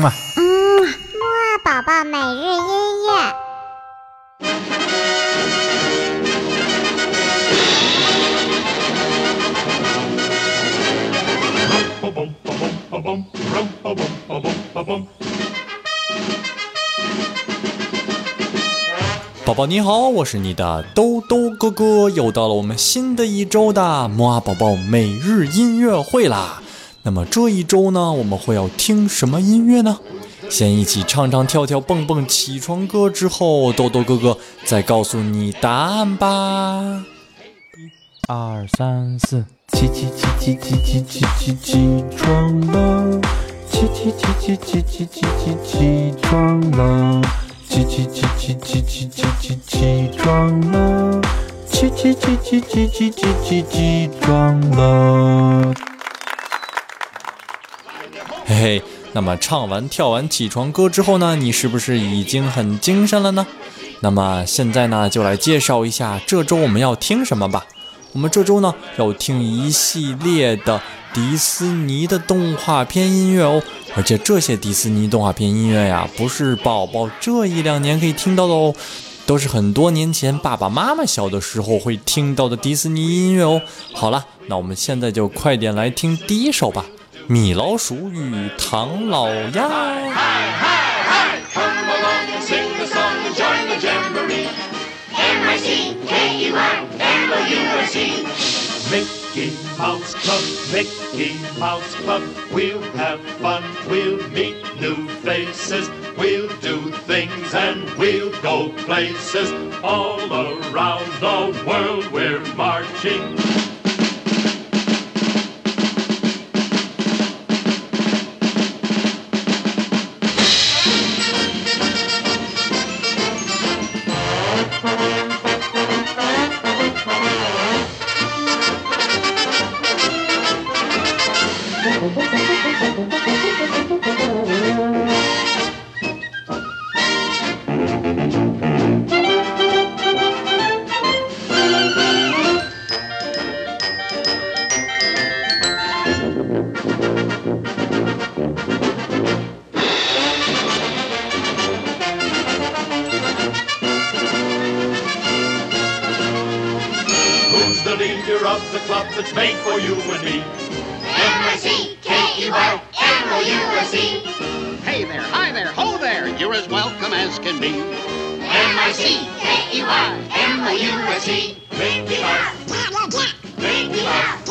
嘛。嗯，木二宝宝每日音乐。宝宝你好，我是你的兜兜哥哥，又到了我们新的一周的摩阿宝宝每日音乐会啦。那么这一周呢，我们会要听什么音乐呢？先一起唱唱跳跳蹦蹦起床歌，之后豆豆哥哥再告诉你答案吧。一二三四，起起起起起起起起起床了，起起起起起起起起起床了，起起起起起起起起起床了，起起起起起起起起起床了。嘿嘿，那么唱完跳完起床歌之后呢，你是不是已经很精神了呢？那么现在呢，就来介绍一下这周我们要听什么吧。我们这周呢要听一系列的迪士尼的动画片音乐哦，而且这些迪士尼动画片音乐呀，不是宝宝这一两年可以听到的哦，都是很多年前爸爸妈妈小的时候会听到的迪士尼音乐哦。好了，那我们现在就快点来听第一首吧。米老鼠与唐老鸭。 Come along and sing the song and join the jamboree. M-I-C-K-E-Y, M-O-U-S-E. Mickey Mouse Club, Mickey Mouse Club. We'll have fun, we'll meet new faces. We'll do things and we'll go places. All around the world we're marching. The leader of the club that's made for you and me? M-I-C-K-E-Y, M-O-U-S-E. Hey there, hi there, ho there, you're as welcome as can be. M-I-C-K-E-Y, M-O-U-S-E. Mickey Mouse, Mickey Mouse.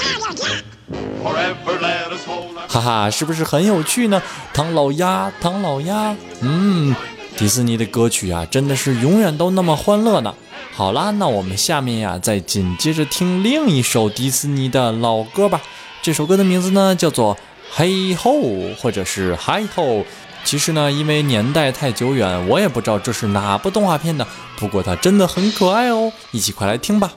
Forever let us hold our 哈哈，是不是很有趣呢？唐老鸭，唐老鸭，嗯，迪士尼的歌曲啊，真的是永远都那么欢乐呢。好啦，那我们下面呀，再紧接着听另一首迪士尼的老歌吧。这首歌的名字呢，叫做《嘿吼》或者是《嗨吼》。其实呢，因为年代太久远，我也不知道这是哪部动画片的，不过它真的很可爱哦。一起快来听吧。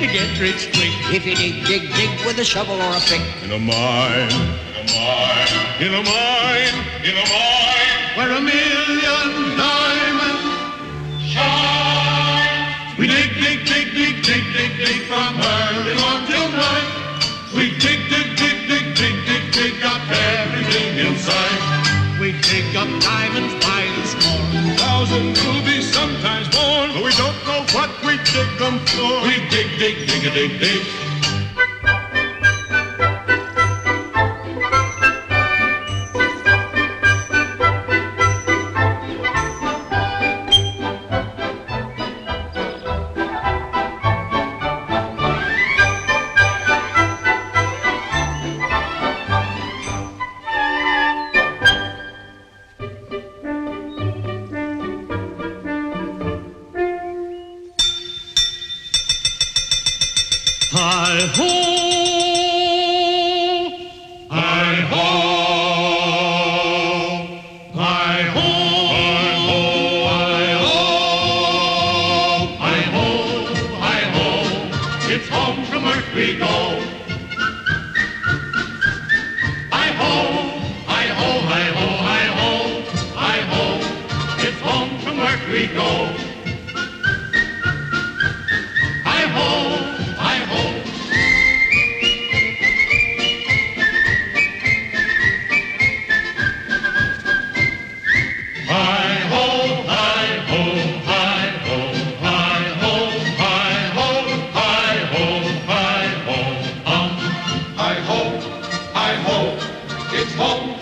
To get rich quick if you dig, dig, dig with a shovel or a pick. In a mine, in a mine, in a mine, in a mine, where a million diamonds shine. We dig, dig, dig, dig, dig, dig, dig from early morn till night. We dig, dig, dig, dig, dig, dig, dig up everything inside. We dig up diamonds by the score. Thousand rubies, sometimes them for. We dig, dig, dig, dig, dig. we go. Ho, ho, ho, ho, ho. It's home from work we go.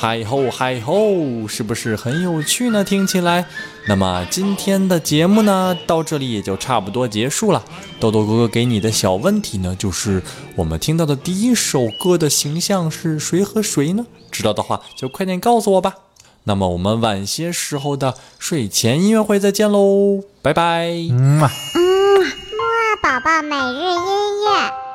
嗨吼嗨吼，是不是很有趣呢？听起来。那么今天的节目呢，到这里也就差不多结束了。豆豆哥哥给你的小问题呢，就是我们听到的第一首歌的形象是谁和谁呢？知道的话就快点告诉我吧。那么我们晚些时候的睡前音乐会再见喽，拜拜。嗯嘛。嗯，木啊宝宝每日音